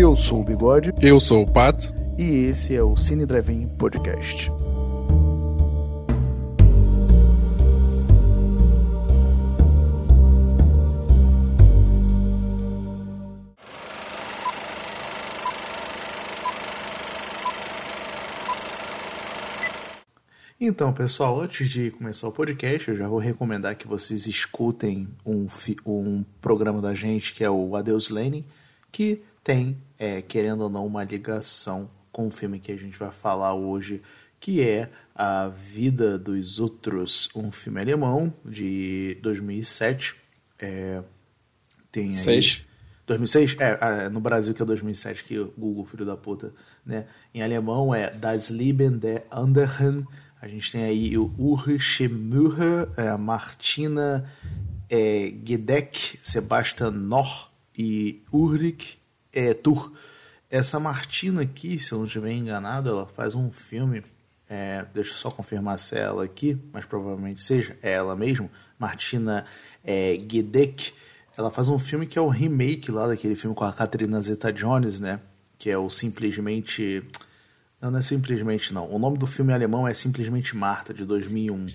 Eu sou o Bigode. Eu sou o Pato. E esse é o Cine Drive-In Podcast. Então, pessoal, antes de começar o podcast, eu já vou recomendar que vocês escutem um, um programa da gente que é o Adeus Lenin, que tem, é, querendo ou não, uma ligação com o filme que a gente vai falar hoje, que é A Vida dos Outros, um filme alemão de 2007. É, tem aí... Seis. 2006? É, no Brasil que é 2007, que o Google, filho da puta, né? Em alemão é Das Leben der Anderen, a gente tem aí o Ulrich Müller, é, Martina é, Gedeck, Sebastian Nor e Ulrich é, Tur. Essa Martina aqui, se eu não estiver enganado, ela faz um filme. É, deixa eu só confirmar se é ela aqui, mas provavelmente seja. É ela mesmo, Martina é, Gedeck. Ela faz um filme que é o remake lá daquele filme com a Catherine Zeta-Jones, né? Que é o simplesmente não, não é simplesmente não. O nome do filme alemão é simplesmente Marta, de 2001.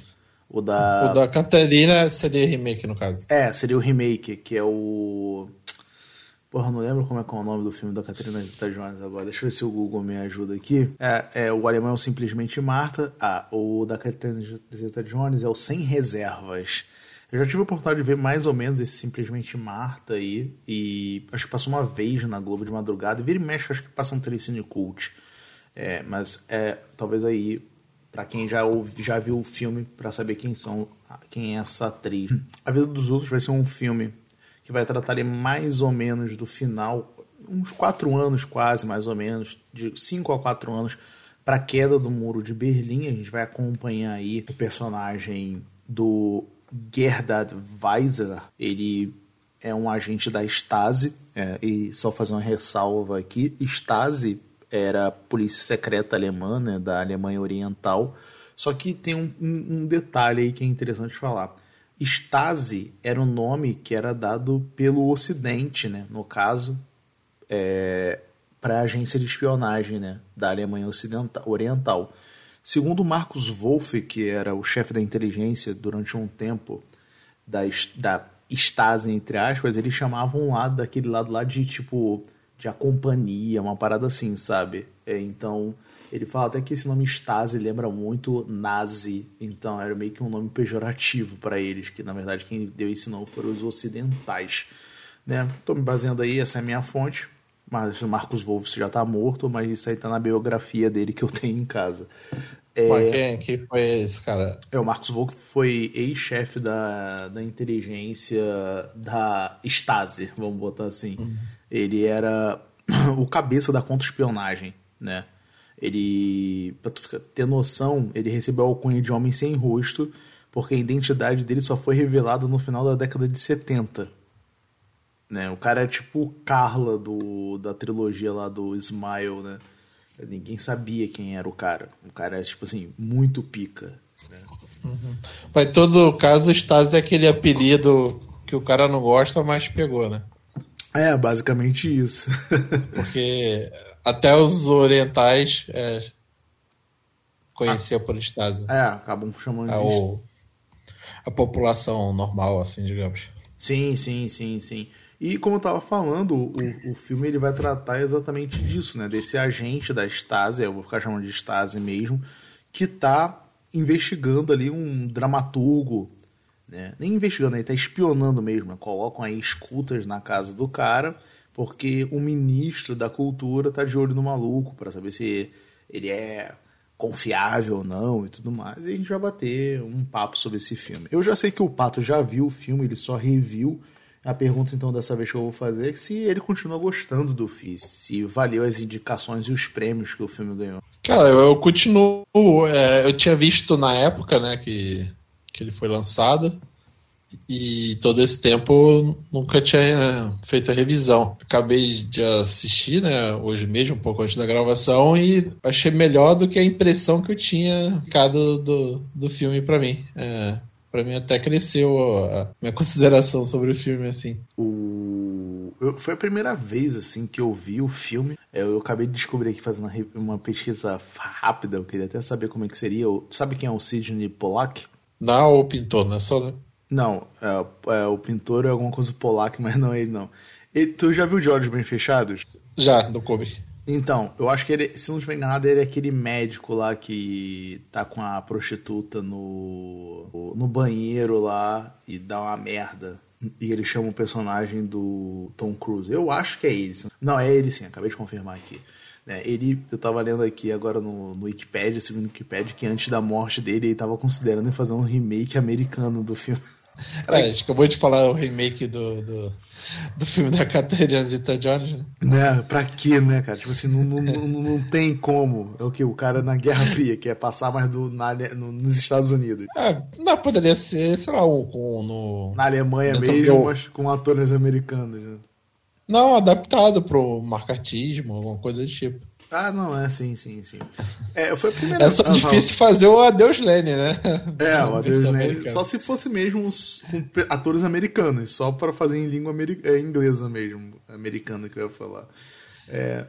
O da. O da Catarina seria remake, no caso. É, seria o remake, que é o. Porra, não lembro como é, é o nome do filme da Catarina Zeta Jones agora. Deixa eu ver se o Google me ajuda aqui. É, é o alemão é o simplesmente Marta. Ah, o da Catarina Zeta Jones é o Sem Reservas. Eu já tive a oportunidade de ver mais ou menos esse simplesmente Marta aí. E acho que passou uma vez na Globo de madrugada. Vira e mexe, acho que passa um telecine cult. É, mas é talvez aí para quem já ouvi, já viu o filme para saber quem são quem é essa atriz. A Vida dos Outros vai ser um filme que vai tratar ali mais ou menos do final, uns quatro anos quase mais ou menos, de cinco a quatro anos para a queda do muro de Berlim. A gente vai acompanhar aí o personagem do Gerhard Weiser. Ele é um agente da Stasi. É, e só fazer uma ressalva aqui, Stasi era a polícia secreta alemã, né, da Alemanha Oriental. Só que tem um, um, um detalhe aí que é interessante falar. Stasi era um nome que era dado pelo Ocidente, né? no caso, é, para a agência de espionagem né? da Alemanha Ocidental, Oriental. Segundo Marcos Wolff, que era o chefe da inteligência durante um tempo da, da Stasi, entre aspas, eles chamavam lado daquele lado lá de tipo de a companhia, uma parada assim, sabe? É, então, ele fala até que esse nome Stasi lembra muito nazi, então era meio que um nome pejorativo para eles, que na verdade quem deu esse nome foram os ocidentais. Né? Tô me baseando aí, essa é a minha fonte, mas o Marcos Wolff já tá morto, mas isso aí tá na biografia dele que eu tenho em casa. É, quem, quem foi esse cara? É, o Marcos Wolff foi ex-chefe da, da inteligência da Stasi, vamos botar assim. Uhum. Ele era o cabeça da contra-espionagem, né? Ele, pra tu ter noção, ele recebeu a alcunha de homem sem rosto, porque a identidade dele só foi revelada no final da década de 70. Né? O cara é tipo o Carla do, da trilogia lá do Smile, né? Ninguém sabia quem era o cara. O cara é, tipo assim, muito pica. Né? Uhum. Mas em todo caso, o Stasi é aquele apelido que o cara não gosta, mas pegou, né? É, basicamente isso. Porque até os orientais é, conheciam ah, por Stasi. É, acabam chamando é o, A população normal, assim, digamos. Sim, sim, sim, sim. E como eu estava falando, o, o filme ele vai tratar exatamente disso, né? Desse agente da Stasi, eu vou ficar chamando de Stasi mesmo, que está investigando ali um dramaturgo né? Nem investigando, ele está espionando mesmo. Né? Colocam aí escutas na casa do cara, porque o ministro da cultura tá de olho no maluco para saber se ele é confiável ou não e tudo mais. E a gente vai bater um papo sobre esse filme. Eu já sei que o Pato já viu o filme, ele só reviu. A pergunta então dessa vez que eu vou fazer é se ele continua gostando do filme, se valeu as indicações e os prêmios que o filme ganhou. Cara, eu, eu continuo. É, eu tinha visto na época, né, que que ele foi lançado. E todo esse tempo nunca tinha feito a revisão. Acabei de assistir, né, hoje mesmo, um pouco antes da gravação, e achei melhor do que a impressão que eu tinha ficado do, do filme para mim. É, para mim até cresceu a minha consideração sobre o filme, assim. O... eu, foi a primeira vez, assim, que eu vi o filme. Eu, eu acabei de descobrir aqui, fazendo uma, pesquisa rápida, eu queria até saber como é que seria. Tu sabe quem é o Sidney Pollack? Não, o pintor, não é só, né? Não, é, é, o pintor é alguma coisa Pollack, mas não é ele, não. Ele, tu já viu De Olhos Bem Fechados? Já, do Kobe. Então, eu acho que ele, se não estiver enganado, ele é aquele médico lá que tá com a prostituta no, no banheiro lá e dá uma merda. E ele chama o personagem do Tom Cruise. Eu acho que é ele. Não, é ele sim, acabei de confirmar aqui. É, ele, eu tava lendo aqui agora no, no Wikipedia, segundo o Wikipedia, que antes da morte dele ele tava considerando fazer um remake americano do filme. É, a gente acabou de falar o remake do, do, do filme da Catherine Zeta-Jones, né? né? Pra quê, né, cara? Tipo assim, não, não, não, não, tem como. É o que? O cara na Guerra Fria, que é passar mais do, na, no, nos Estados Unidos. É, não, poderia ser, sei lá, um, com, no... Na Alemanha mesmo, mas com atores americanos, né? Não, adaptado pro marcatismo, alguma coisa do tipo. Ah, não, é sim, sim, sim. É, foi a primeira É só ah, difícil fazer o Adeus Lenny, né? É, o Adeus Lenny. Só se fosse mesmo os, com atores americanos, só para fazer em língua é, inglesa mesmo, americana que eu ia falar. É,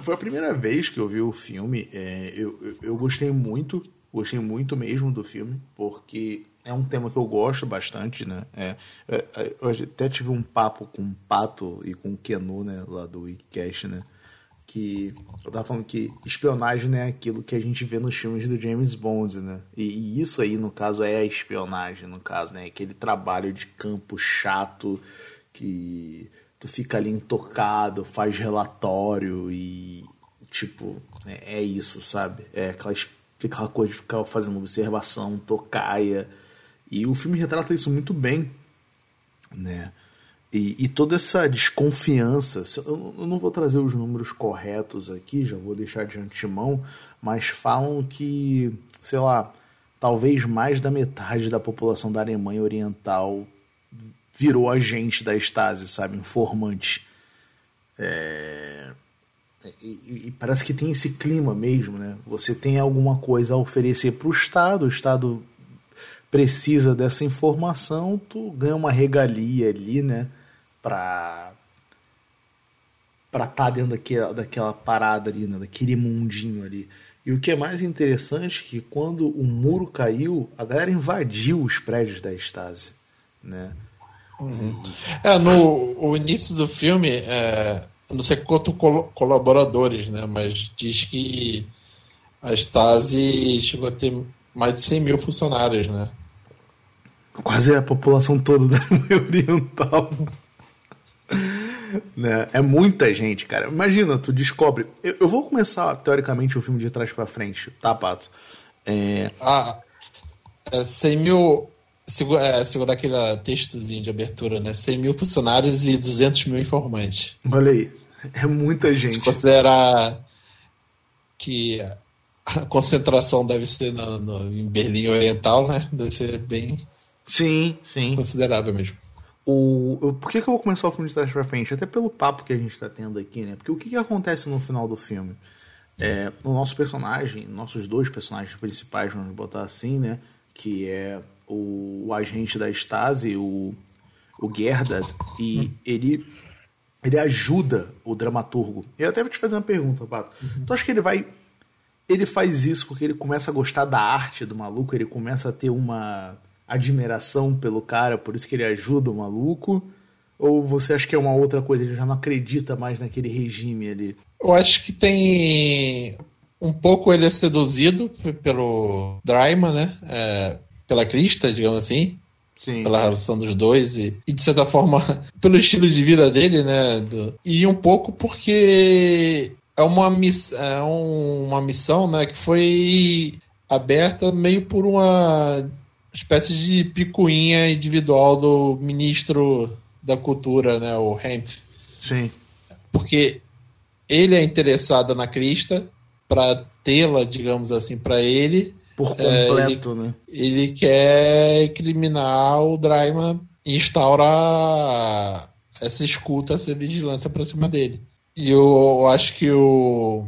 foi a primeira vez que eu vi o filme. É, eu, eu, eu, gostei muito, gostei muito mesmo do filme, porque é um tema que eu gosto bastante, né? É, é eu até tive um papo com o Pato e com o Kenu, né, lá do Wikicast, né? que eu tava falando que espionagem é aquilo que a gente vê nos filmes do James Bond, né? E, e, isso aí, no caso, é a espionagem, no caso, né? Aquele trabalho de campo chato que tu fica ali intocado, faz relatório e, tipo, é, é isso, sabe? É aquela, aquela coisa de ficar fazendo observação, tocaia. E o filme retrata isso muito bem, né? E, e, toda essa desconfiança, eu não vou trazer os números corretos aqui, já vou deixar de antemão, mas falam que, sei lá, talvez mais da metade da população da Alemanha Oriental virou agente da Stasi, sabe? Informante. É... E, e, parece que tem esse clima mesmo, né? Você tem alguma coisa a oferecer para o Estado, o Estado precisa dessa informação, tu ganha uma regalia ali, né? pra para estar tá dentro daquela, daquela parada ali, né, daquele mundinho ali. E o que é mais interessante é que quando o muro caiu, a galera invadiu os prédios da Stasi, né? Uhum. É, no o início do filme, é, não sei quanto col colaboradores, né? Mas diz que a Stasi chegou a ter mais de 100 mil funcionários, né? Quase a população toda da Oriental né? É muita gente, cara. Imagina, tu descobre. Eu, eu, vou começar, teoricamente, o filme de trás para frente, tá, Pato? É... Ah, é 100 mil. Segundo, é, segundo aquele textozinho de abertura, né? 100 mil funcionários e 200 mil informantes. Olha aí, é muita gente. Se considerar que a concentração deve ser no, no, em Berlim Oriental, né? Deve ser bem. Sim, sim. Considerável mesmo. O, por que, que eu vou começar o filme de trás pra frente? Até pelo papo que a gente tá tendo aqui, né? Porque o que, que acontece no final do filme? É, o nosso personagem, nossos dois personagens principais, vamos botar assim, né? Que é o, o agente da Stasi, o, o Gerdas, e ele, ele ajuda o dramaturgo. Eu até vou te fazer uma pergunta, Pato. Uhum. Tu acha que ele vai. Ele faz isso porque ele começa a gostar da arte do maluco, ele começa a ter uma admiração pelo cara, por isso que ele ajuda o maluco? Ou você acha que é uma outra coisa, ele já não acredita mais naquele regime ali? Eu acho que tem um pouco ele é seduzido pelo Dryman, né? É, pela Crista, digamos assim. Sim. Pela relação dos dois e, e, de certa forma, pelo estilo de vida dele, né? Do, e um pouco porque é uma, miss, é um, uma missão né, que foi aberta meio por uma espécie de picuinha individual do ministro da cultura, né, o Hemp. Sim. Porque ele é interessado na crista para tê-la, digamos assim, para ele. Por completo, é, ele, né? Ele quer criminar o Dryman e instaurar essa escuta, essa vigilância para cima dele. E eu acho que o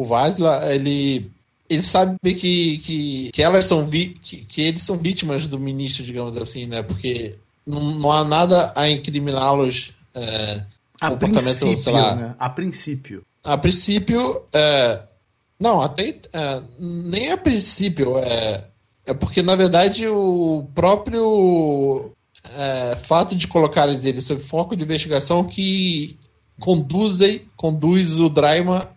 o Vasla, ele ele sabe que, que, que elas são vi, que, que, eles são vítimas do ministro, digamos assim, né? Porque não, não há nada a incriminá-los é, a comportamento, sei lá. Né? A princípio. A princípio, é, não, até é, nem a princípio, é, é porque na verdade o próprio é, fato de colocar eles sob foco de investigação que conduzem, conduz o Draima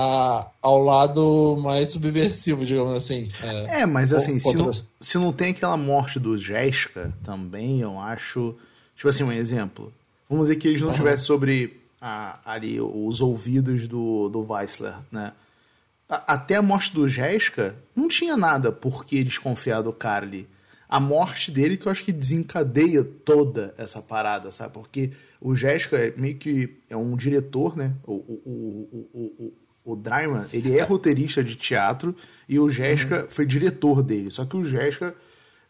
a, ao lado mais subversivo, digamos assim. É, é mas assim, se não, se não tem aquela morte do Jeska também, eu acho. Tipo assim, um exemplo. Vamos dizer que eles não uhum. tivessem sobre a, ali os ouvidos do, do Weissler, né? A, até a morte do Jeska, não tinha nada por que desconfiar do Carly. A morte dele que eu acho que desencadeia toda essa parada, sabe? Porque o Jéssica é meio que é um diretor, né? O, o, o, o, o Dryman, ele é roteirista de teatro e o Jéssica uhum. foi diretor dele. Só que o Jéssica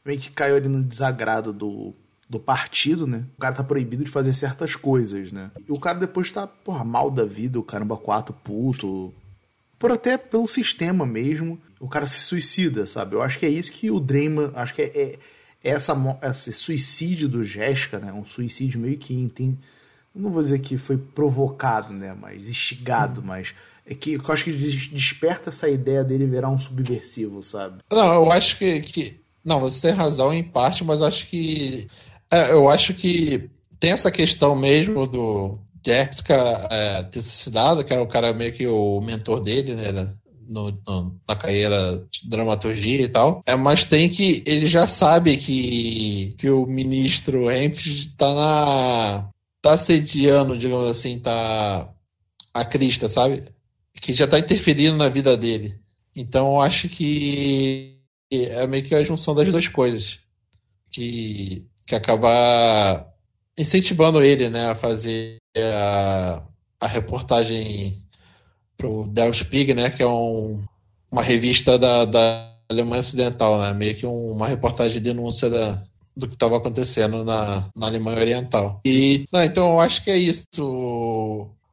meio que caiu ali no desagrado do, do partido, né? O cara tá proibido de fazer certas coisas, né? E o cara depois tá, porra, mal da vida, o caramba quatro puto. Por até pelo sistema mesmo, o cara se suicida, sabe? Eu acho que é isso que o Drayman, acho que é, é essa, esse suicídio do Jéssica, né? Um suicídio meio que tem, não vou dizer que foi provocado, né? Mas instigado, hum. mas é que eu acho que desperta essa ideia dele virar um subversivo, sabe? Não, eu acho que, que não, você tem razão em parte, mas acho que é, eu acho que tem essa questão mesmo do Jéssica é, ter suicidado, que era o cara meio que o mentor dele, né? no, no, na carreira de dramaturgia e tal. É, mas tem que. Ele já sabe que, que o ministro Hempstead tá na. tá sediando, digamos assim, tá. a crista, sabe? Que já tá interferindo na vida dele. Então eu acho que é meio que a junção das duas coisas. Que, que acaba incentivando ele, né, a fazer a, a reportagem pro Der Spiegel, né, que é um, uma revista da, da Alemanha Ocidental, né, meio que um, uma reportagem de denúncia da, do que estava acontecendo na, na Alemanha Oriental. E, não, então eu acho que é isso.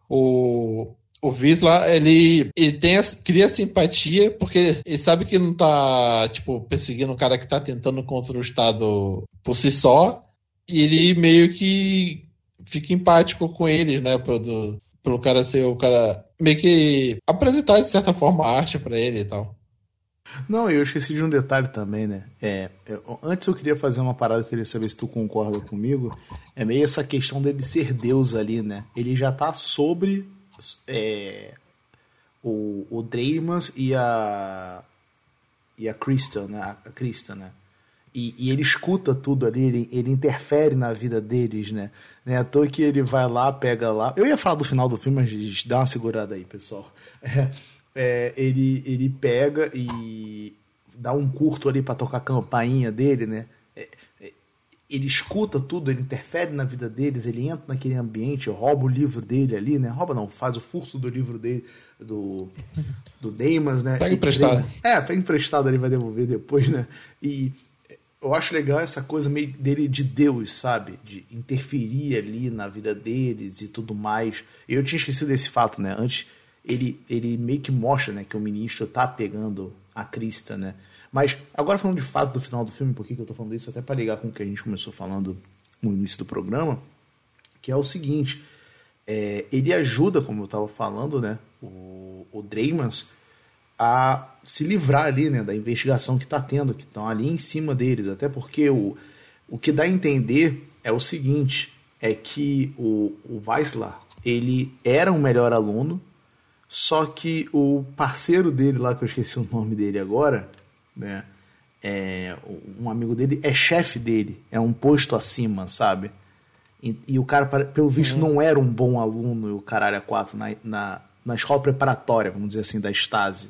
O, o, Visla, ele, ele tem, cria simpatia porque ele sabe que não tá, tipo, perseguindo um cara que tá tentando contra o Estado por si só, e ele meio que fica empático com eles, né, do, pelo cara ser o cara meio que apresentar de certa forma a arte para ele e tal. Não, eu esqueci de um detalhe também, né? É, eu, antes eu queria fazer uma parada, eu queria saber se tu concorda comigo. É meio essa questão dele ser Deus ali, né? Ele já tá sobre é, o, o Draymans e a e a Crystal, né? A Crystal, né? E, e, ele escuta tudo ali, ele, ele interfere na vida deles, né? Né? À toa que ele vai lá, pega lá. Eu ia falar do final do filme, mas dá uma segurada aí, pessoal. É, é, ele, ele pega e dá um curto ali para tocar a campainha dele, né? Ele escuta tudo, ele interfere na vida deles, ele entra naquele ambiente, rouba o livro dele ali, né? Rouba não, faz o furto do livro dele, do, do Damas, né? Pega emprestado. É, pega emprestado, ele vai devolver depois, né? E eu acho legal essa coisa meio dele de Deus, sabe? De interferir ali na vida deles e tudo mais. Eu tinha esquecido desse fato, né? Antes ele, ele meio que mostra né, que o ministro tá pegando a crista, né? Mas agora falando de fato do final do filme, por que, eu tô falando isso? Até para ligar com o que a gente começou falando no início do programa, que é o seguinte: é, ele ajuda, como eu tava falando, né? O, o a se livrar ali né, da investigação que está tendo, que estão ali em cima deles. Até porque o, o que dá a entender é o seguinte: é que o, o ele era um melhor aluno, só que o parceiro dele lá, que eu esqueci o nome dele agora, né? É, um amigo dele é chefe dele, é um posto acima, sabe? E, e o cara, pelo visto, uhum. não era um bom aluno, o caralho a quatro, na, na, na escola preparatória, vamos dizer assim, da Stasi.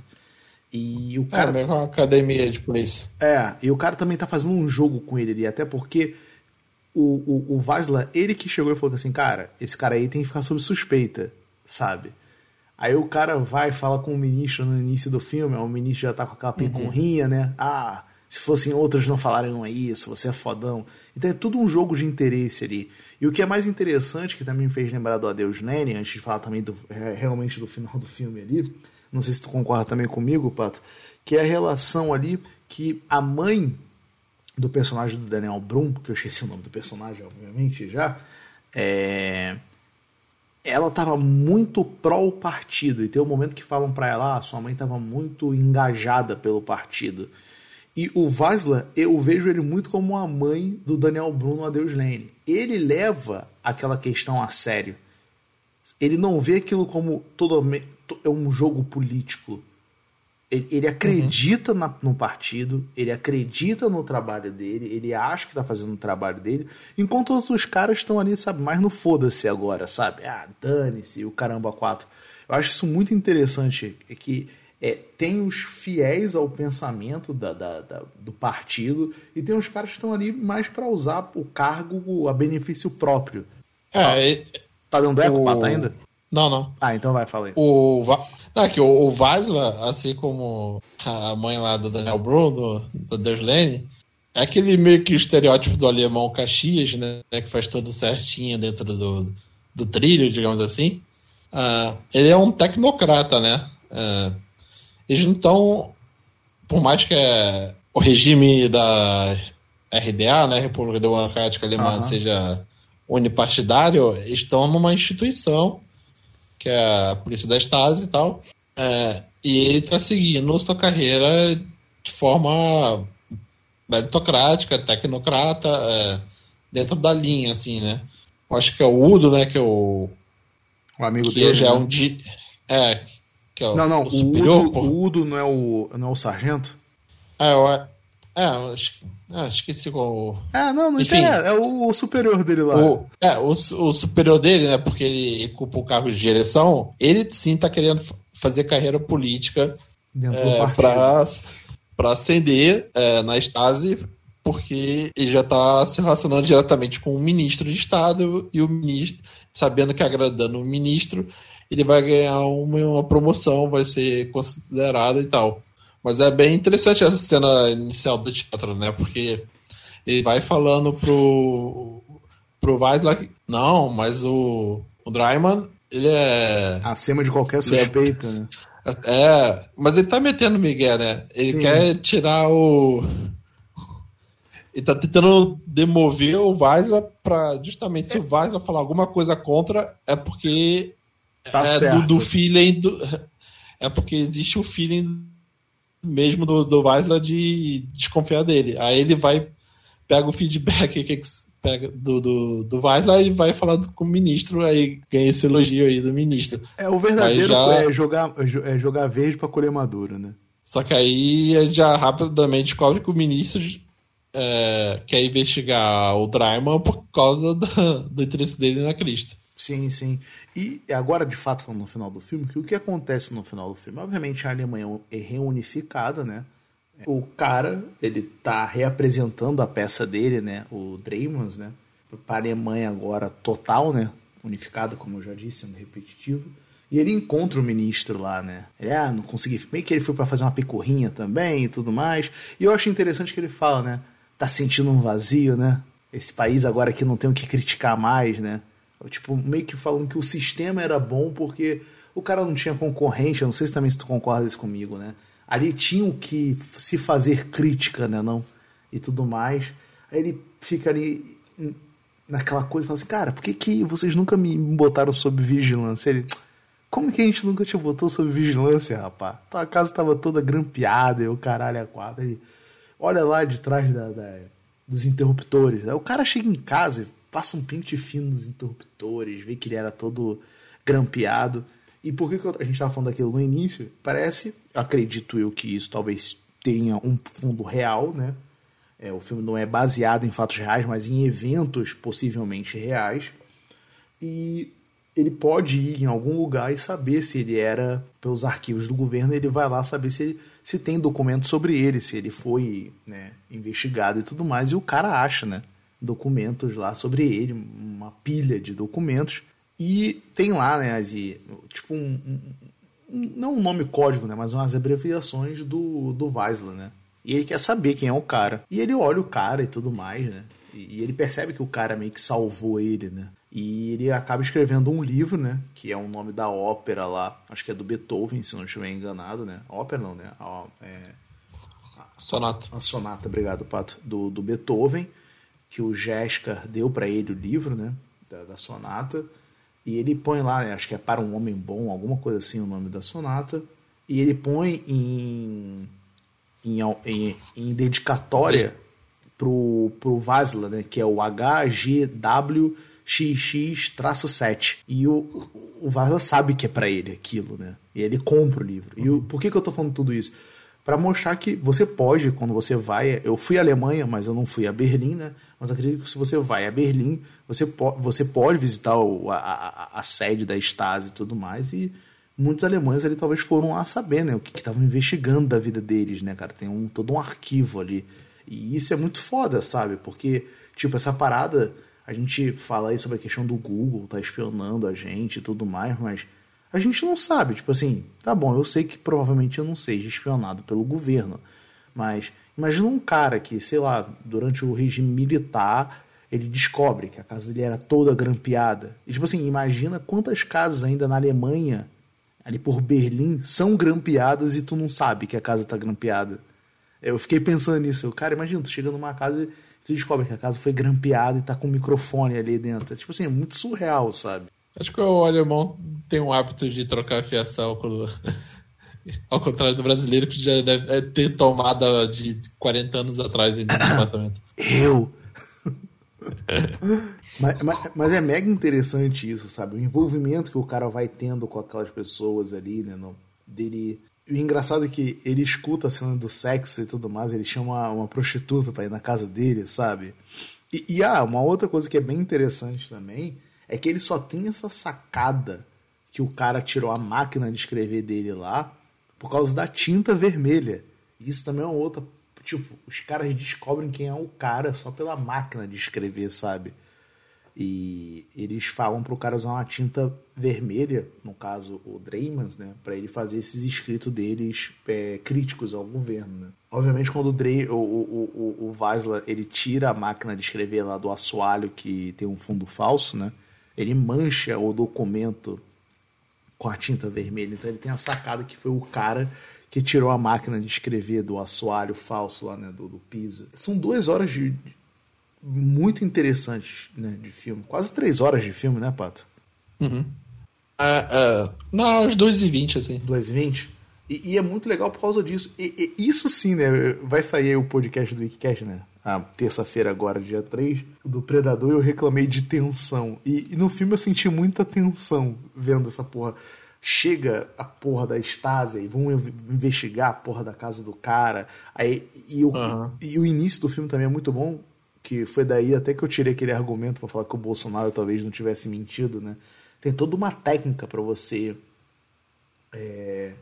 E o é, cara. É, mesmo uma academia de polícia. É, e o cara também tá fazendo um jogo com ele ali, até porque o, o, o Vasla, ele que chegou e falou assim: cara, esse cara aí tem que ficar sob suspeita, sabe? Aí o cara vai fala com o ministro no início do filme, o ministro já tá com aquela pincorrinha, uhum. né? Ah, se fossem outros não falariam isso, você é fodão. Então é tudo um jogo de interesse ali. E o que é mais interessante, que também me fez lembrar do Adeus Nene, antes de falar também do, é, realmente do final do filme ali, não sei se tu concorda também comigo, Pato, que é a relação ali que a mãe do personagem do Daniel Brum, que eu esqueci o nome do personagem, obviamente, já, é, ela estava muito pró partido. E tem um momento que falam para ela: ah, sua mãe estava muito engajada pelo partido. E o Vasla, eu vejo ele muito como a mãe do Daniel Bruno Adeus Lane. Ele leva aquela questão a sério. Ele não vê aquilo como todo é um jogo político. Ele, ele acredita uhum. na, no partido, ele acredita no trabalho dele, ele acha que está fazendo o trabalho dele, enquanto os caras estão ali, sabe, mais no foda-se agora, sabe? Ah, dane-se, o caramba quatro. Eu acho isso muito interessante, é que é, tem os fiéis ao pensamento da, da, da, do partido e tem os caras que estão ali mais para usar o cargo a benefício próprio. É, tá dando eco, o... ainda? Não, não. Ah, então vai, falei. O, é que o, o Vasla, assim como a mãe lá do Daniel Bruno, do, do é aquele meio que estereótipo do alemão Caxias, né? Que faz tudo certinho dentro do, do trilho, digamos assim. Uh, ele é um tecnocrata, né? Uh, eles não estão, por mais que é, o regime da RDA, né, República Democrática Alemã, uhum. seja unipartidário, estão numa instituição que é a polícia da Stasi e tal, é, e ele está seguindo sua carreira de forma meritocrática, tecnocrata, é, dentro da linha, assim, né? Eu acho que é o Udo, né, que é o... O amigo que dele, já né? é um... Di... É, que é não, não, o, superior, Udo, o Udo não é o, não é o sargento? É, eu, é, eu acho, é, esqueci qual. É, não, não Enfim, é, é o, o, superior dele lá. O, é, o, o superior dele, né? Porque ele ocupa o cargo de direção, ele sim tá querendo fazer carreira política é, para ascender é, na Stasi, porque ele já está se relacionando diretamente com o ministro de Estado e o ministro, sabendo que agradando o ministro, ele vai ganhar uma, uma promoção, vai ser considerado e tal. Mas é bem interessante essa cena inicial do teatro, né? Porque ele vai falando pro, pro Weisler que, não, mas o, o Dryman, ele é... Acima de qualquer é suspeita, é, né? É, mas ele tá metendo Miguel, né? Ele Sim. quer tirar o... Ele tá tentando demover o Weisler pra justamente se o Weisler falar alguma coisa contra, é porque Tá é do, do feeling. Do, é porque existe o feeling mesmo do, do Weisler de desconfiar dele. Aí ele vai, pega o feedback que, pega do, do, do Weisler e vai falar com o ministro, aí ganha esse elogio aí do ministro. É o verdadeiro já... é jogar, é jogar verde para colher maduro, né? Só que aí já rapidamente descobre que o ministro é, quer investigar o Dryman por causa do, do interesse dele na Crista. Sim, sim. E agora, de fato, falando no final do filme, que o que acontece no final do filme? Obviamente a Alemanha é reunificada, né? O cara, ele tá reapresentando a peça dele, né? O Dreymans, né? Para a Alemanha agora total, né? Unificada, como eu já disse, sendo repetitivo. E ele encontra o ministro lá, né? Ele, ah, não consegui. Meio que ele foi para fazer uma picorrinha também e tudo mais. E eu acho interessante que ele fala, né? Tá sentindo um vazio, né? Esse país agora aqui não tem o que criticar mais, né? Tipo, meio que falando que o sistema era bom porque o cara não tinha concorrente, eu não sei se também se tu concordas comigo, né? Ali tinham que se fazer crítica, né, não? E tudo mais. Aí ele fica ali naquela coisa e fala assim, cara, por que, que vocês nunca me botaram sob vigilância? Ele, como que a gente nunca te botou sob vigilância, rapaz? Tua casa tava toda grampeada e o caralho a quatro. Ele, olha lá de trás da, da, dos interruptores. Aí o cara chega em casa e passa um pente fino nos interruptores, vê que ele era todo grampeado. E por que, que a gente estava falando daquilo no início? Parece, acredito eu, que isso talvez tenha um fundo real, né? É, o filme não é baseado em fatos reais, mas em eventos possivelmente reais. E ele pode ir em algum lugar e saber se ele era, pelos arquivos do governo, ele vai lá saber se, se tem documento sobre ele, se ele foi né, investigado e tudo mais. E o cara acha, né? Documentos lá sobre ele, uma pilha de documentos. E tem lá, né, as, tipo um, um, não um nome código, né, mas umas abreviações do, do Weisler, né? E ele quer saber quem é o cara. E ele olha o cara e tudo mais, né? E, e ele percebe que o cara meio que salvou ele, né? E ele acaba escrevendo um livro, né? Que é o nome da ópera lá. Acho que é do Beethoven, se não estiver enganado, né? ópera não, né? A, é, sonata. A sonata, obrigado, Pato. Do, do Beethoven que o Jéssica deu para ele o livro, né? da, da sonata. E ele põe lá, né, acho que é Para um Homem Bom, alguma coisa assim o nome da sonata. E ele põe em, em, em, em dedicatória pro, pro Vasla, né, que é o HGWXX-7. E o, o Vasla sabe que é para ele aquilo, né? E ele compra o livro. E o, por que, que eu tô falando tudo isso? Para mostrar que você pode, quando você vai. Eu fui à Alemanha, mas eu não fui a Berlim, né? Mas acredito que se você vai a Berlim, você, po você pode visitar o, a, a, a, sede da Stasi e tudo mais, e muitos alemães ali talvez foram lá saber, né, o que estavam investigando da vida deles, né, cara, tem um, todo um arquivo ali, e isso é muito foda, sabe, porque, tipo, essa parada, a gente fala aí sobre a questão do Google, tá espionando a gente e tudo mais, mas a gente não sabe, tipo assim, tá bom, eu sei que provavelmente eu não seja espionado pelo governo, mas imagina um cara que, sei lá, durante o regime militar ele descobre que a casa dele era toda grampeada. E, tipo assim, imagina quantas casas ainda na Alemanha, ali por Berlim, são grampeadas e tu não sabe que a casa tá grampeada. Eu fiquei pensando nisso. Cara, imagina, tu chega numa casa e tu descobre que a casa foi grampeada e tá com um microfone ali dentro. Tipo assim, é muito surreal, sabe? Acho que o alemão tem um hábito de trocar fiação quando... Ao contrário do brasileiro, que já deve ter tomada de 40 anos atrás aí no apartamento. Eu mas, mas, mas, é mega interessante isso, sabe? O envolvimento que o cara vai tendo com aquelas pessoas ali, né? No, dele. O engraçado é que ele escuta a cena do sexo e tudo mais, ele chama uma, uma prostituta pra ir na casa dele, sabe? E, e ah, uma outra coisa que é bem interessante também é que ele só tem essa sacada que o cara tirou a máquina de escrever dele lá por causa da tinta vermelha. Isso também é uma outra tipo, os caras descobrem quem é o cara só pela máquina de escrever, sabe? E eles falam pro cara usar uma tinta vermelha, no caso o Draymans, né, para ele fazer esses escritos deles é, críticos ao governo. Né? Obviamente, quando o, Dray, o, o, o, o Vasla ele tira a máquina de escrever lá do assoalho que tem um fundo falso, né, ele mancha o documento com a tinta vermelha. Então ele tem a sacada que foi o cara que tirou a máquina de escrever do assoalho falso lá, né, do, do piso. São duas horas de, de muito interessantes né, de filme. Quase três horas de filme, né, Pato? Uhum. Uh, uh, não, uns 2,20, assim. 2,20? E, e é muito legal por causa disso. E, e, isso sim, né? Vai sair o podcast do Wikicast, né? Terça-feira agora, dia 3, do Predador, eu reclamei de tensão. E, e no filme eu senti muita tensão vendo essa porra chega a porra da Stasi e vão investigar a porra da casa do cara. Aí, e, o, uhum. e o início do filme também é muito bom, que foi daí até que eu tirei aquele argumento para falar que o Bolsonaro talvez não tivesse mentido, né? Tem toda uma técnica para você é,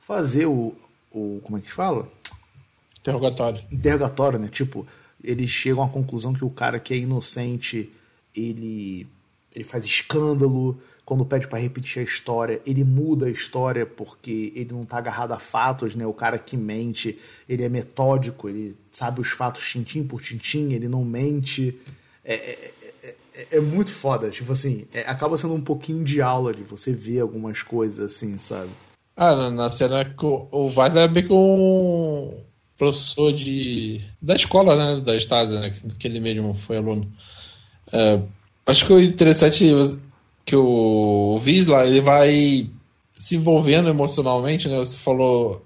fazer o, o. Como é que fala? Interrogatório. Interrogatório, né? Tipo, eles chegam à conclusão que o cara que é inocente, ele, ele faz escândalo, quando pede para repetir a história, ele muda a história porque ele não tá agarrado a fatos, né? O cara que mente, ele é metódico, ele sabe os fatos tintim por tintim, ele não mente. É, é, é, é, é muito foda, tipo assim, é, acaba sendo um pouquinho de aula de você ver algumas coisas assim, sabe? Ah, na, na cena o Vaz é bem com um professor de da escola, né, da Stasi, né, que ele mesmo foi aluno. É, acho que o interessante que o Visla ele vai se envolvendo emocionalmente, né? Você falou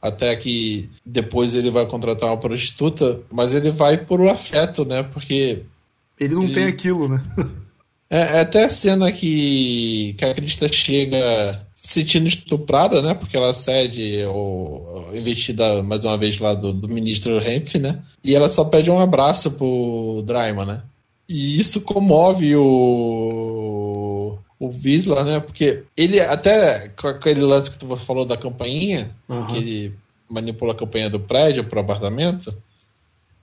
até que depois ele vai contratar uma prostituta, mas ele vai por o afeto, né? Porque ele não ele... tem aquilo, né? É, é, até a cena que, que a Crista chega sentindo estuprada, né? Porque ela cede o investida mais uma vez lá do, do ministro Hempf, né? E ela só pede um abraço pro Draima, né? E isso comove o o Visla, né? Porque ele até com aquele lance que tu falou da campainha, uhum. que ele manipula a campainha do prédio pro apartamento,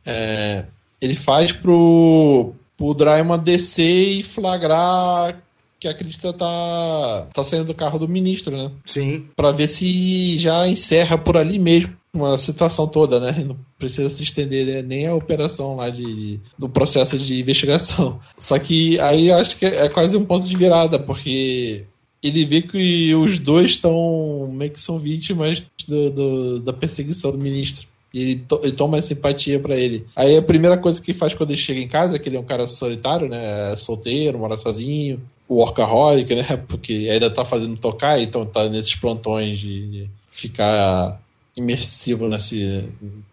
é, ele faz pro, pro Draima descer e flagrar que a Crista tá, tá saindo do carro do ministro, né? Sim. Pra ver se já encerra por ali mesmo uma situação toda, né? Não precisa se estender né? nem a operação lá de, do processo de investigação. Só que aí acho que é quase um ponto de virada, porque ele vê que os dois estão meio que são vítimas do, do, da perseguição do ministro. E ele, to ele toma essa empatia para ele. Aí a primeira coisa que ele faz quando ele chega em casa, é que ele é um cara solitário, né? É solteiro, mora sozinho, o workaholic, né? Porque ainda tá fazendo tocar, então tá nesses plantões de ficar imersivo nesse,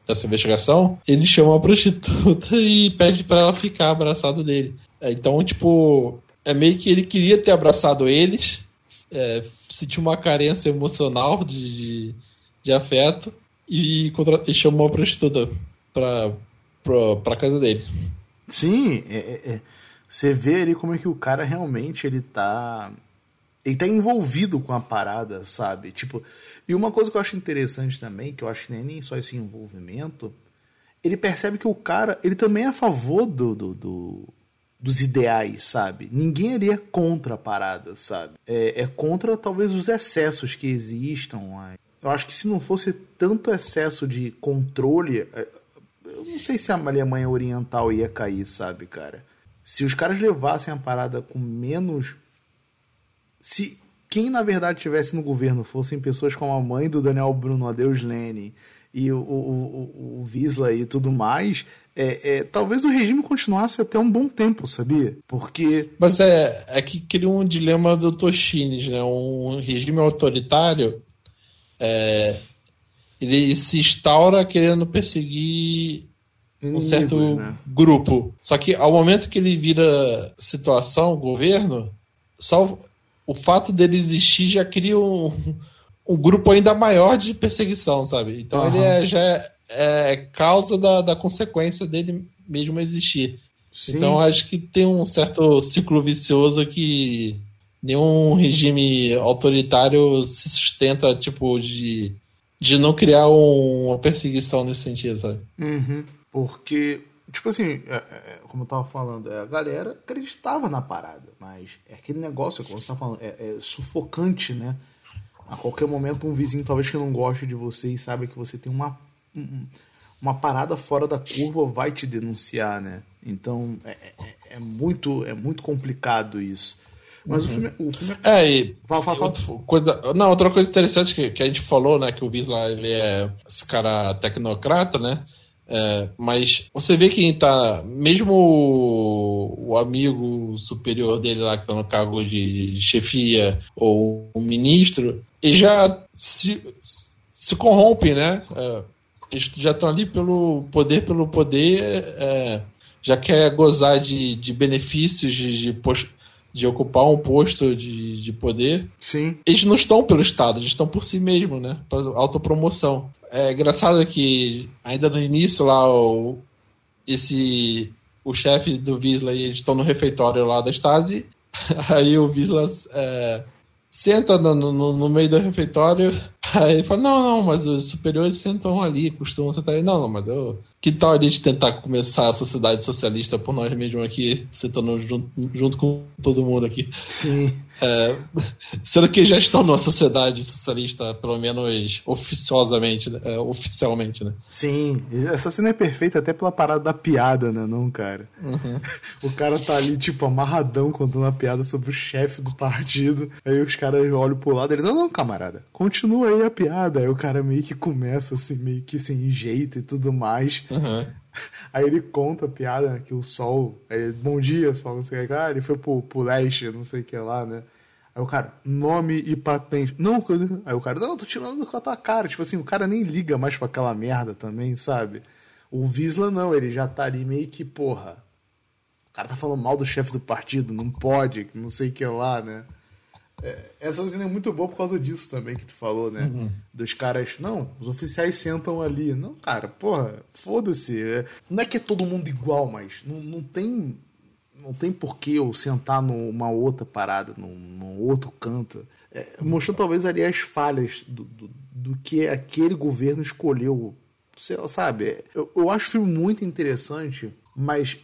nessa investigação. Ele chama a prostituta e pede para ela ficar abraçada dele. É, então, tipo, é meio que ele queria ter abraçado eles, é, sentiu uma carência emocional de, de, de afeto e, contra, e chamou a prostituta pra, pra, pra casa dele. Sim, é, é, é, você vê ali como é que o cara realmente ele tá. Ele tá envolvido com a parada, sabe? Tipo, e uma coisa que eu acho interessante também, que eu acho que nem, nem só esse envolvimento, ele percebe que o cara, ele também é a favor do, do, do dos ideais, sabe? Ninguém ali é contra a parada, sabe? É, é contra talvez os excessos que existam. Eu acho que se não fosse tanto excesso de controle, é, eu não sei se a Alemanha Oriental ia cair, sabe, cara? Se os caras levassem a parada com menos. Se quem na verdade tivesse no governo fossem pessoas como a mãe do Daniel Bruno, Adeus Lene e o, o, o, o Visla e tudo mais, é, é, talvez o regime continuasse até um bom tempo, sabia? Porque. Mas é, é que cria um dilema do Toshines, né? Um regime autoritário. É, ele se instaura querendo perseguir um certo né? grupo. Só que ao momento que ele vira situação, governo, só o fato dele existir já cria um, um grupo ainda maior de perseguição, sabe? Então uhum. ele é, já é, é causa da, da consequência dele mesmo existir. Sim. Então acho que tem um certo ciclo vicioso que nenhum regime autoritário se sustenta, tipo, de, de não criar um, uma perseguição nesse sentido, sabe? Uhum. Porque, tipo assim, é, é, como eu tava falando, é, a galera acreditava na parada, mas é aquele negócio, como você tá falando, é, é sufocante, né? A qualquer momento um vizinho talvez que não goste de você e sabe que você tem uma uma parada fora da curva vai te denunciar, né? Então é, é, é muito é muito complicado isso. Mas uhum. o, filme, o filme é. é e, fala, fala, fala. Outra coisa, não, outra coisa interessante que, que a gente falou, né? Que o Visla ele é esse cara tecnocrata, né? É, mas você vê que tá. Mesmo o, o, amigo superior dele lá que tá no cargo de, de chefia, ou o ministro, ele já se, se corrompe, né? É, eles já estão ali pelo poder, pelo poder, é, já quer gozar de, de benefícios, de, de, de ocupar um posto de, de poder. Sim. Eles não estão pelo Estado, eles estão por si mesmo, né? Para autopromoção. É engraçado que ainda no início lá, o, esse, o chefe do Visla e eles estão no refeitório lá da Stasi. Aí o Visla é, senta no, no, no, meio do refeitório, aí ele fala, não, não, mas os superiores sentam ali, costumam sentar ali. Não, não, mas eu... Que tal a gente tentar começar a sociedade socialista por nós mesmos aqui, sentando junto, junto com todo mundo aqui? Sim. É, sendo que já estão numa sociedade socialista, pelo menos oficiosamente, é, oficialmente, né? Sim, essa cena é perfeita até pela parada da piada, né, não, cara? Uhum. O cara tá ali, tipo, amarradão contando uma piada sobre o chefe do partido, aí os caras olham pro lado, ele, não, não, camarada, continua aí a piada, aí o cara meio que começa, assim, meio que sem jeito e tudo mais. Uhum. Aí ele conta a piada né, que o sol. Aí, Bom dia, sol, não sei o que. Ah, ele foi pro, pro leste, não sei o que lá, né? Aí o cara, nome e patente. Não, aí o cara, não, tô tirando com a tua cara. Tipo assim, o cara nem liga mais pra aquela merda também, sabe? O Visla não, ele já tá ali meio que, porra. O cara tá falando mal do chefe do partido, não pode, não sei o que lá, né? É, essa cena é muito boa por causa disso também que tu falou, né? Uhum. Dos caras, não, os oficiais sentam ali. Não, cara, porra, foda-se. É, não é que é todo mundo igual, mas não, não tem não tem porquê eu sentar numa outra parada, num, num outro canto. É, mostrando talvez ali as falhas do, do, do, que aquele governo escolheu. Sei lá, sabe? Eu, eu acho o filme muito interessante, mas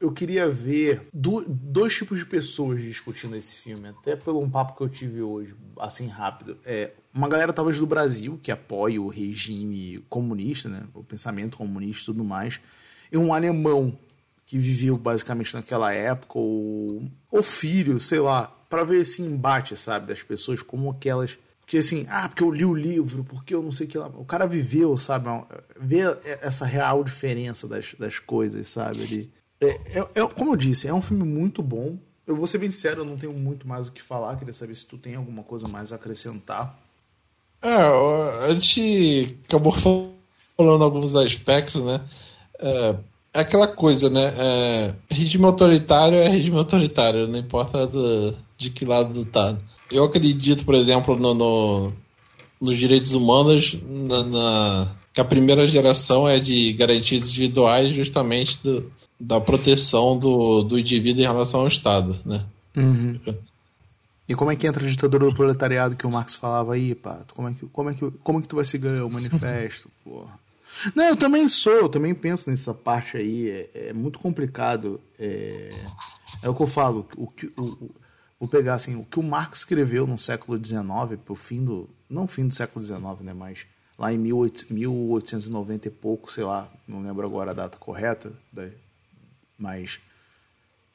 eu queria ver do, dois tipos de pessoas discutindo esse filme, até pelo um papo que eu tive hoje, assim rápido. É, uma galera talvez do Brasil que apoia o regime comunista, né, o pensamento comunista e tudo mais, e um alemão que viveu basicamente naquela época, ou, ou filho, sei lá, para ver esse embate, sabe, das pessoas, como aquelas Porque assim, ah, porque eu li o livro, porque eu não sei o que lá. O cara viveu, sabe? Vê essa real diferença das, das coisas, sabe? Ele, é, é, é, como eu disse, é um filme muito bom. Eu vou ser bem sincero, eu não tenho muito mais o que falar. Queria saber se tu tem alguma coisa mais a acrescentar. É, a gente acabou falando alguns aspectos, né? É, é aquela coisa, né? É, regime autoritário é regime autoritário, não importa do, de que lado tá. Eu acredito, por exemplo, no, no nos direitos humanos, na, na, que a primeira geração é de garantias individuais, justamente do, da proteção do, do indivíduo em relação ao Estado, né? Uhum. E como é que entra a ditadura do proletariado que o Marx falava aí, Pato? Como é que, como é que, como é que tu vai seguir o manifesto, porra? Não, eu também sou, eu também penso nessa parte aí. É, é muito complicado. É, é, o que eu falo. O que, o, vou pegar assim, o que o Marx escreveu no século XIX, pro fim do. Não fim do século XIX, né? Mas lá em 1890 e pouco, sei lá, não lembro agora a data correta, mas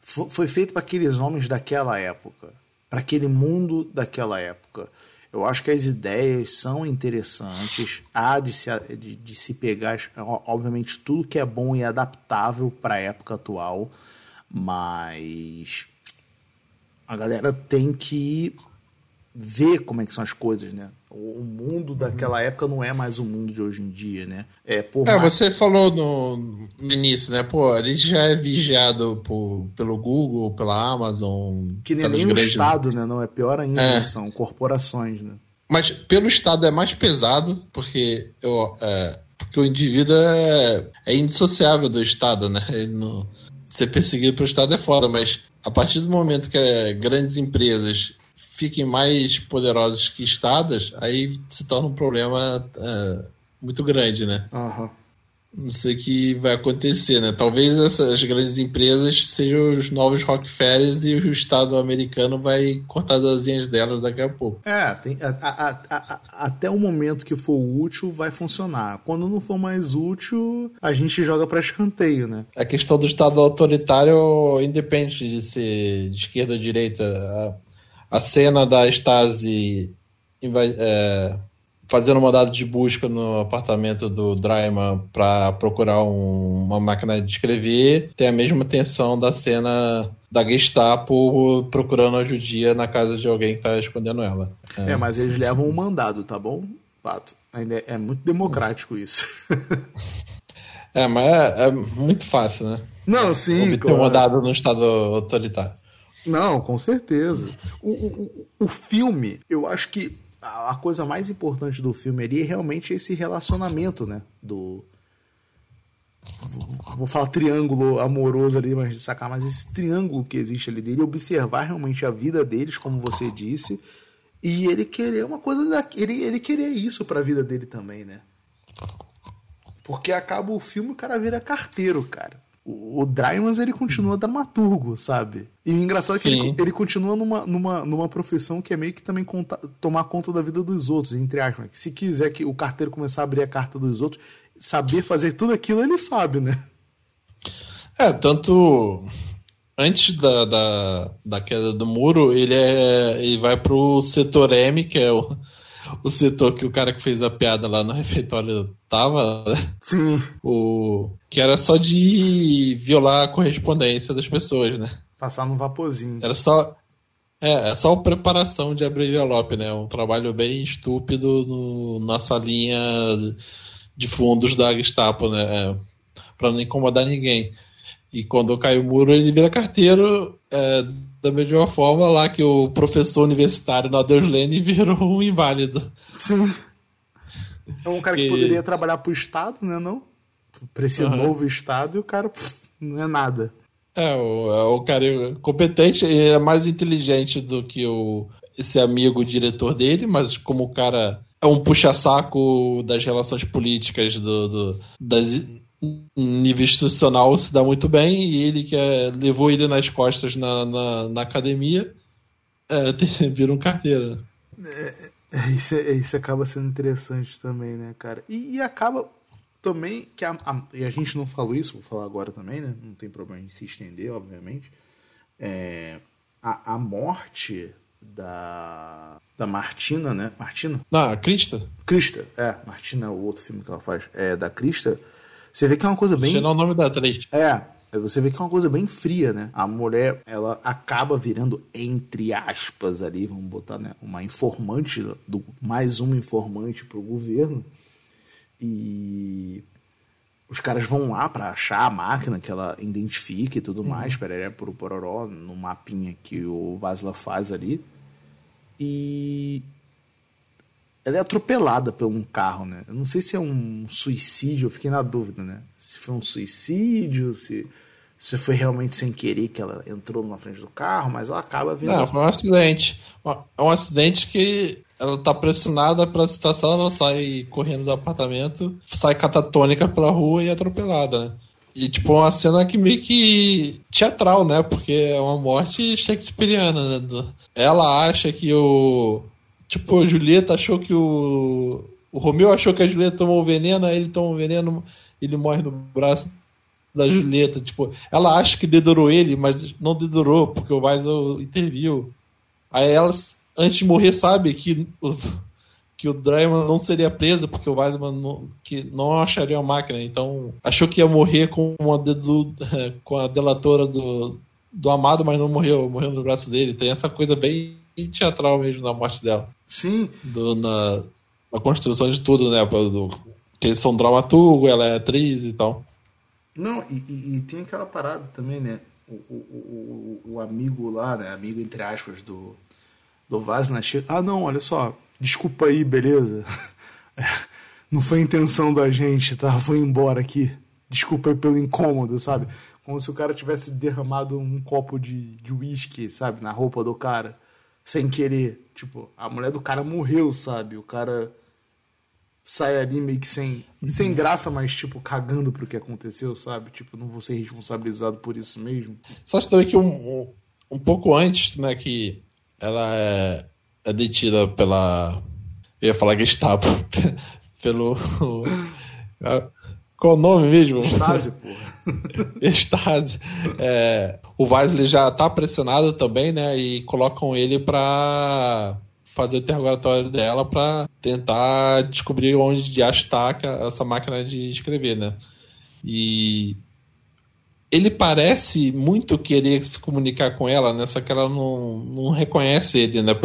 foi feito para aqueles homens daquela época, para aquele mundo daquela época. Eu acho que as ideias são interessantes, há de se, de, de se pegar, obviamente, tudo que é bom e adaptável para a época atual, mas a galera tem que ver como é que são as coisas, né? O mundo daquela época não é mais o mundo de hoje em dia, né? É, por é mais... você falou no, no, início, né? Pô, gente já é vigiado por, pelo Google, pela Amazon. Que nem, nem o Estado, né? Não é pior ainda, é. né? são corporações, né? Mas pelo Estado é mais pesado, porque, eu, é, porque o indivíduo é, é indissociável do Estado, né? Ele não, ser perseguido pelo Estado é foda, mas a partir do momento que é, grandes empresas fiquem mais poderosas que estados, aí se torna um problema é, muito grande, né? Uhum. Não sei o que vai acontecer, né? Talvez essas grandes empresas sejam os novos Rockefellers e o Estado americano vai cortar as asinhas delas daqui a pouco. É, tem, a, a, a, até o momento que for útil vai funcionar. Quando não for mais útil, a gente joga para escanteio, né? A questão do Estado autoritário independe de ser de esquerda ou direita. A, cena da Stasi é, fazendo um mandado de busca no apartamento do Dryman para procurar um, uma máquina de escrever, tem a mesma tensão da cena da Gestapo procurando a judia na casa de alguém que tá escondendo ela. É, é mas eles levam um mandado, tá bom, Pato? Ainda é, é muito democrático isso. é, mas é, é, muito fácil, né? Não, sim. Obter claro. um mandado no estado autoritário. Não, com certeza. O, o, o filme, eu acho que a coisa mais importante do filme ali é realmente esse relacionamento, né? Do. Vou falar triângulo amoroso ali, mas de sacar, mas esse triângulo que existe ali dele, observar realmente a vida deles, como você disse, e ele querer uma coisa. Da, ele, ele querer isso pra vida dele também, né? Porque acaba o filme o cara vira carteiro, cara o, o Drymans ele continua dramaturgo, sabe? E o engraçado é que ele, ele, continua numa, numa, numa profissão que é meio que também conta, tomar conta da vida dos outros, entre aspas. Que se quiser que o carteiro começar a abrir a carta dos outros, saber fazer tudo aquilo, ele sabe, né? É, tanto antes da, da, da queda do muro, ele, é, ele vai pro setor M, que é o, o setor que o cara que fez a piada lá no refeitório tava, né? Sim. O, que era só de violar a correspondência das pessoas, né? Passar no vaporzinho. Era só. É, é só a preparação de abrir envelope, né? Um trabalho bem estúpido no, na salinha de fundos da Gestapo, né? É, pra não incomodar ninguém. E quando cai o muro, ele vira carteiro. É, da mesma forma lá que o professor universitário na Lane virou um inválido. Sim. É um cara que, que poderia trabalhar pro Estado, né? Não? Pra esse uhum. novo Estado e o cara pff, não é nada. É, o, é o cara competente e é mais inteligente do que o, esse amigo diretor dele, mas como o cara é um puxa-saco das relações políticas do, do das nível institucional se dá muito bem e ele que é, levou ele nas costas na, na, na academia é, vira um carteiro. É, é, isso, é, isso acaba sendo interessante também, né, cara? E, e acaba também que a, a, e a gente não falou isso, vou falar agora também, né? Não tem problema em se estender, obviamente. É, a, a morte da da Martina, né? Martina? Não, a Crista. Crista, é. Martina é o outro filme que ela faz. É da Crista. Você vê que é uma coisa bem. Deixa o nome da atriz. É. Você vê que é uma coisa bem fria, né? A mulher, ela acaba virando, entre aspas, ali, vamos botar, né? Uma informante, do, mais uma informante pro governo. E os caras vão lá para achar a máquina que ela identifica e tudo uhum. mais, pereré por pororó, no mapinha que o Vasla faz ali. E ela é atropelada por um carro, né? Eu não sei se é um suicídio, eu fiquei na dúvida, né? Se foi um suicídio, se, se foi realmente sem querer que ela entrou na frente do carro, mas ela acaba vindo. Não, foi um acidente. É um acidente que ela tá pressionada pra situação, ela sai correndo do apartamento, sai catatônica pela rua e é atropelada, né? E, tipo, uma cena que meio que teatral, né? Porque é uma morte shakespeariana, né? Ela acha que o. Tipo, a Julieta achou que o. O Romeu achou que a Julieta tomou veneno, aí ele toma o veneno, ele morre no braço da Julieta. Tipo, ela acha que dedurou ele, mas não dedurou, porque o Weisel interviu. Aí elas, antes de morrer, sabe que o, que o Dreyman não seria preso porque o Weisman não, que não acharia a máquina. Então, achou que ia morrer com, uma dedu, com a delatora do, do amado, mas não morreu, morreu no braço dele. Tem essa coisa bem teatral mesmo na morte dela. Sim. Do, na, na construção de tudo, né? Do, que eles são dramaturgo, ela é atriz e tal. Não, e, e, e tem aquela parada também, né? O, o, o, o, amigo lá, né? Amigo entre aspas do, do Vazna chega. Ah, não, olha só, desculpa aí, beleza? Não foi a intenção da gente, tá? Foi embora aqui. Desculpa aí pelo incômodo, sabe? Como se o cara tivesse derramado um copo de uísque, sabe? Na roupa do cara. Sem querer. Tipo, a mulher do cara morreu, sabe? O cara sai ali meio que sem, sem graça, mas tipo, cagando pro que aconteceu, sabe? Tipo, não vou ser responsabilizado por isso mesmo. Só que também que um, um, um pouco antes, né, que ela é é detida pela. Eu ia falar Gestapo. pelo. Qual o nome mesmo? Stasi, porra. Stasi. É, o Wesley já tá pressionado também, né? E colocam ele pra fazer o interrogatório dela para tentar descobrir onde de está essa máquina de escrever, né? E ele parece muito querer se comunicar com ela, né? Só que ela não, não reconhece ele, né?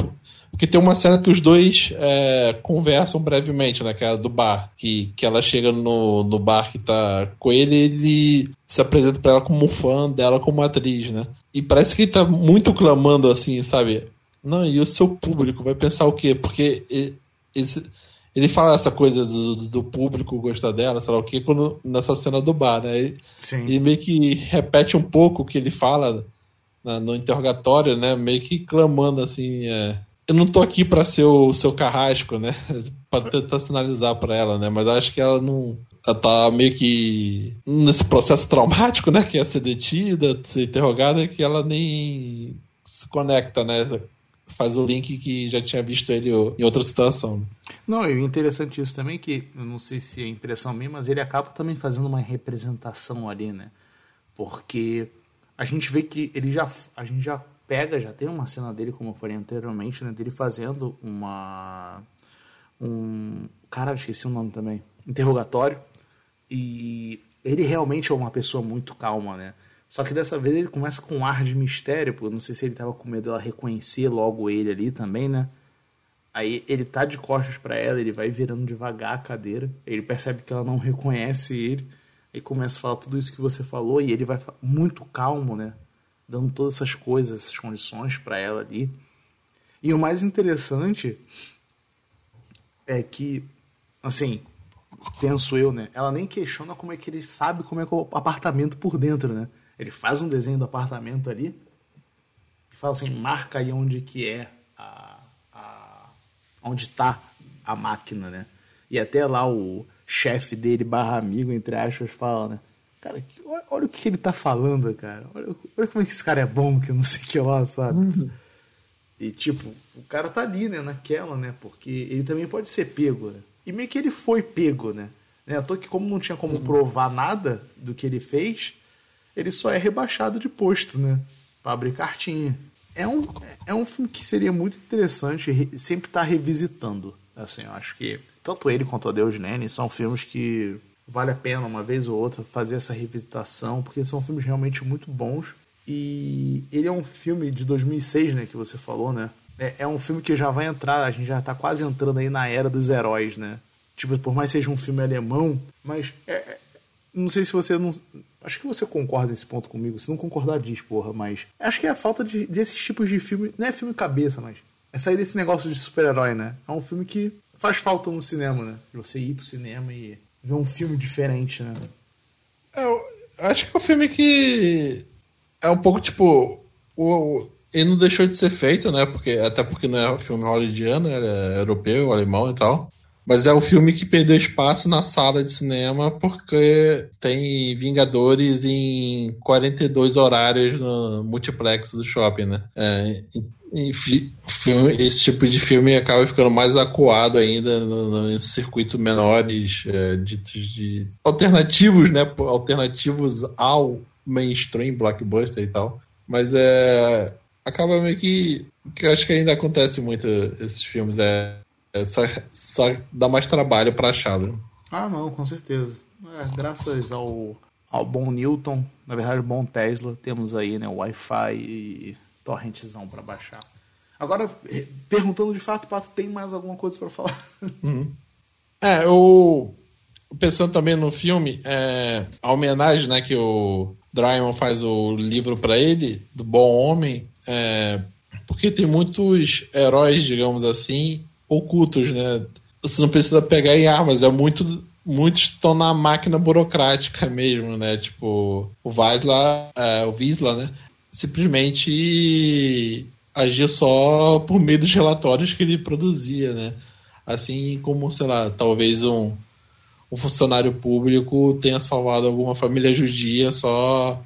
Porque tem uma cena que os dois é, conversam brevemente, né? Que é do bar. Que, que ela chega no, no bar que tá com ele e ele se apresenta para ela como um fã dela como atriz, né? E parece que ele tá muito clamando assim, sabe? Não, e o seu público vai pensar o quê? Porque ele, ele fala essa coisa do, do, público gostar dela, sei lá o quê, quando, nessa cena do bar, né? Ele, ele meio que repete um pouco o que ele fala na, no interrogatório, né? Meio que clamando assim. É, eu não tô aqui para ser o seu carrasco, né? para tentar sinalizar para ela, né? Mas acho que ela não. Ela tá meio que nesse processo traumático, né? Que é ser detida, ser interrogada, que ela nem se conecta, né? Faz o link que já tinha visto ele em outra situação. Não, e o interessante isso também que, eu não sei se é impressão minha, mas ele acaba também fazendo uma representação ali, né? Porque a gente vê que ele já. A gente já pega, já tem uma cena dele, como eu falei anteriormente, né, dele fazendo uma. Um. Cara, esqueci o nome também. Interrogatório. E ele realmente é uma pessoa muito calma, né? Só que dessa vez ele começa com um ar de mistério, porque eu não sei se ele tava com medo dela reconhecer logo ele ali também, né? Aí ele tá de costas para ela, ele vai virando devagar a cadeira, ele percebe que ela não reconhece ele, e começa a falar tudo isso que você falou, e ele vai muito calmo, né? Dando todas essas coisas, essas condições para ela ali. E o mais interessante é que, assim, penso eu, né? Ela nem questiona como é que ele sabe como é que é o apartamento por dentro, né? Ele faz um desenho do apartamento ali e fala assim, marca aí onde que é a, a onde está a máquina, né? E até lá o chefe dele barra amigo, entre aspas, fala, né? Cara, olha, olha, o que ele tá falando, cara. Olha, olha, como é que esse cara é bom, que eu não sei o que lá, sabe? Uhum. E tipo, o cara tá ali, né, naquela, né? Porque ele também pode ser pego, né? E meio que ele foi pego, né? né? Toa que como não tinha como uhum. provar nada do que ele fez, ele só é rebaixado de posto, né? Pra abrir cartinha. é um, é um filme que seria muito interessante sempre estar tá revisitando. Assim, eu acho que tanto ele quanto a Deus Nene são filmes que vale a pena uma vez ou outra fazer essa revisitação, porque são filmes realmente muito bons. E ele é um filme de 2006, né, que você falou, né? É, é um filme que já vai entrar, a gente já tá quase entrando aí na era dos heróis, né? Tipo, por mais seja um filme alemão, mas é, é não sei se você não. Acho que você concorda nesse ponto comigo. Se não concordar, diz, porra, mas. Acho que é a falta de, desses tipos de filme. Não é filme cabeça, mas. É sair desse negócio de super-herói, né? É um filme que faz falta no cinema, né? Você ir pro cinema e ver um filme diferente, né? É, eu acho que é um filme que é um pouco tipo. O, ele não deixou de ser feito, né? Porque, até porque não é um filme hollywoodiano, é europeu, alemão e tal. Mas é o filme que perdeu espaço na sala de cinema porque tem Vingadores em 42 horários no multiplex do shopping, né? É, filme, esse tipo de filme acaba ficando mais acuado ainda no, no circuito menores é, de, de, alternativos, né? Alternativos ao mainstream blockbuster e tal. Mas é acaba meio que que eu acho que ainda acontece muito esses filmes é, é só, só dá mais trabalho para achá-lo. Ah, não, com certeza. É, graças ao ao bom Newton, na verdade, bom Tesla, temos aí, né, o Wi-Fi e torrentzão para baixar. Agora, perguntando de fato, Pato, tem mais alguma coisa para falar? Uhum. É, eu pensando também no filme, é, a homenagem, né, que o Drymon faz o livro para ele do Bom Homem, é, porque tem muitos heróis, digamos assim, ocultos, né? Você não precisa pegar em armas, é muito muitos estão na máquina burocrática mesmo, né? Tipo, o Visla, é, o Visla, né? Simplesmente agir só por meio dos relatórios que ele produzia, né? Assim como, sei lá, talvez um, um funcionário público tenha salvado alguma família judia só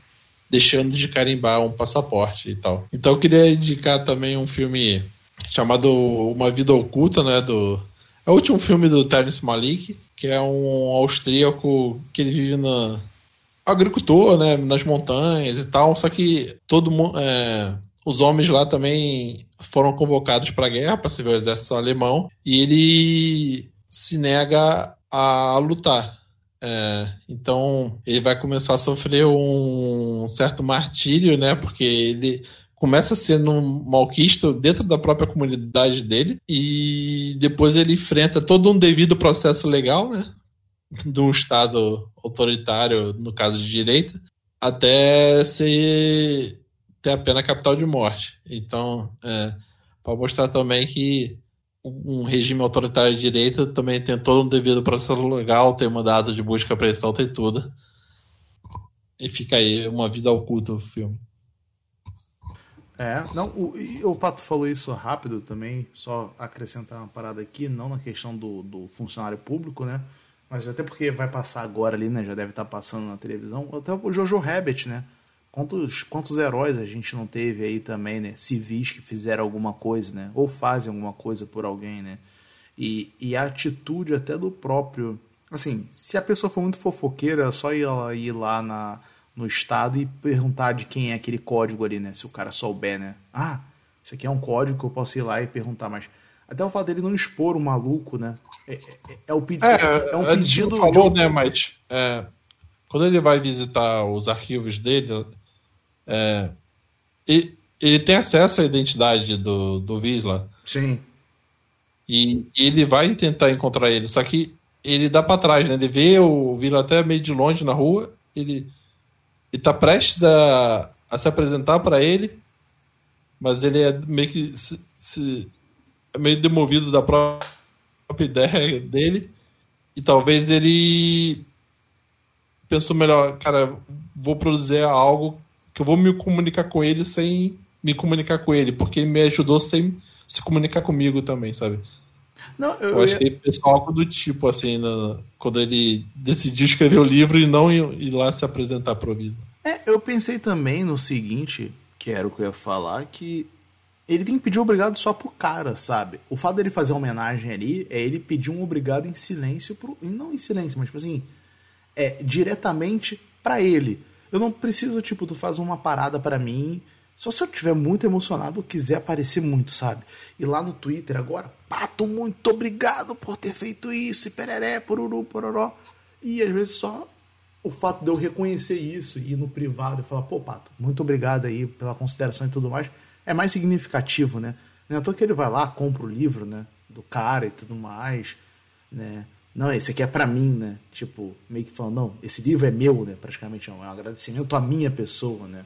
deixando de carimbar um passaporte e tal. Então eu queria indicar também um filme chamado Uma Vida Oculta, né? Do, é o último filme do Terence Malik, que é um austríaco que ele vive na, agricultor, né, nas montanhas e tal, só que todo mundo, é, os homens lá também foram convocados para a guerra, para servir o exército alemão, e ele se nega a lutar. É, então ele vai começar a sofrer um certo martírio, né? Porque ele começa sendo um malquista dentro da própria comunidade dele e depois ele enfrenta todo um devido processo legal, né? De um Estado autoritário, no caso de direita, até ser ter a pena capital de morte. Então, é, para mostrar também que um regime autoritário de direita também tem todo um devido processo legal, tem mandado de busca apreensão, tem tudo. E fica aí uma vida oculta o filme. É, não, o, o Pato falou isso rápido também, só acrescentar uma parada aqui, não na questão do, do funcionário público, né? Mas até porque vai passar agora ali, né? Já deve estar passando na televisão. Até o Jojo Rabbit, né? Quantos, quantos heróis a gente não teve aí também, né? Civis que fizeram alguma coisa, né? Ou fazem alguma coisa por alguém, né? E, e a atitude até do próprio. Assim, se a pessoa for muito fofoqueira, é só ir ir lá na, no estado e perguntar de quem é aquele código ali, né? Se o cara souber, né? Ah, isso aqui é um código que eu posso ir lá e perguntar, mas até o fato dele não expor o maluco, né? É, é, é o pedido. É, é um pedido. falou, de... né, mas é, quando ele vai visitar os arquivos dele, é, ele, ele, tem acesso à identidade do, do Visla. Sim. E, e ele vai tentar encontrar ele, só que ele dá para trás, né? Ele vê o Visla até meio de longe na rua, ele, ele tá prestes a, a se apresentar para ele, mas ele é meio que se, se é meio demovido da própria ideia dele. E talvez ele pensou melhor, cara, vou produzir algo que eu vou me comunicar com ele sem me comunicar com ele, porque ele me ajudou sem se comunicar comigo também, sabe? Não, eu, eu acho ia... que ele pensou algo do tipo, assim, no, quando ele decidiu escrever o livro e não ir, ir lá se apresentar pro vida. É, eu pensei também no seguinte, que era o que eu ia falar, que ele tem que pedir obrigado só pro cara, sabe? O fato dele fazer homenagem ali é ele pedir um obrigado em silêncio pro. Não em silêncio, mas tipo assim. É diretamente para ele. Eu não preciso, tipo, tu faz uma parada para mim Só se eu estiver muito emocionado ou quiser aparecer muito, sabe? E lá no Twitter agora, Pato, muito obrigado por ter feito isso, e pereré, poruru, pororó. E às vezes só o fato de eu reconhecer isso e ir no privado e falar, pô, Pato, muito obrigado aí pela consideração e tudo mais, é mais significativo, né? Não é à toa que ele vai lá, compra o livro, né? Do cara e tudo mais, né? Não, esse aqui é para mim, né? Tipo, meio que falando, não, esse livro é meu, né? Praticamente é um agradecimento à minha pessoa, né?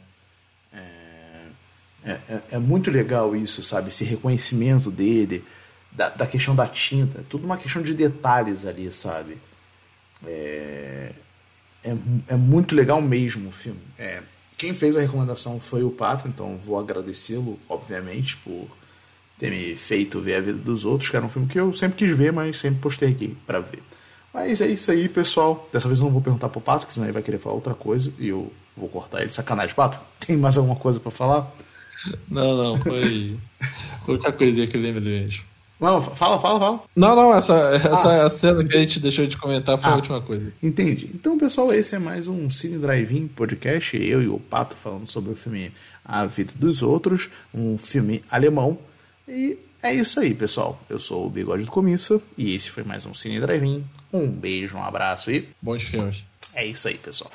É, é, é muito legal isso, sabe? Esse reconhecimento dele, da, da questão da tinta, tudo uma questão de detalhes ali, sabe? É, é, é muito legal mesmo o filme. É, quem fez a recomendação foi o Pato, então vou agradecê-lo, obviamente, por ter me feito ver a vida dos outros, que era um filme que eu sempre quis ver, mas sempre postei aqui para ver. Mas é isso aí, pessoal. Dessa vez eu não vou perguntar pro Pato, que senão ele vai querer falar outra coisa e eu vou cortar ele. Sacanagem, Pato. Tem mais alguma coisa para falar? Não, não, foi. outra coisinha que eu lembro mesmo. Não, fala, fala, fala. Não, não, essa, essa ah. cena que a gente deixou de comentar foi ah, a última coisa. Entendi. Então, pessoal, esse é mais um Cine Drive-In podcast. Eu e o Pato falando sobre o filme A Vida dos Outros, um filme alemão. E é isso aí, pessoal. Eu sou o Bigode do Comissa e esse foi mais um Cine Drive-In. Um beijo, um abraço e. Bons filmes. É isso aí, pessoal.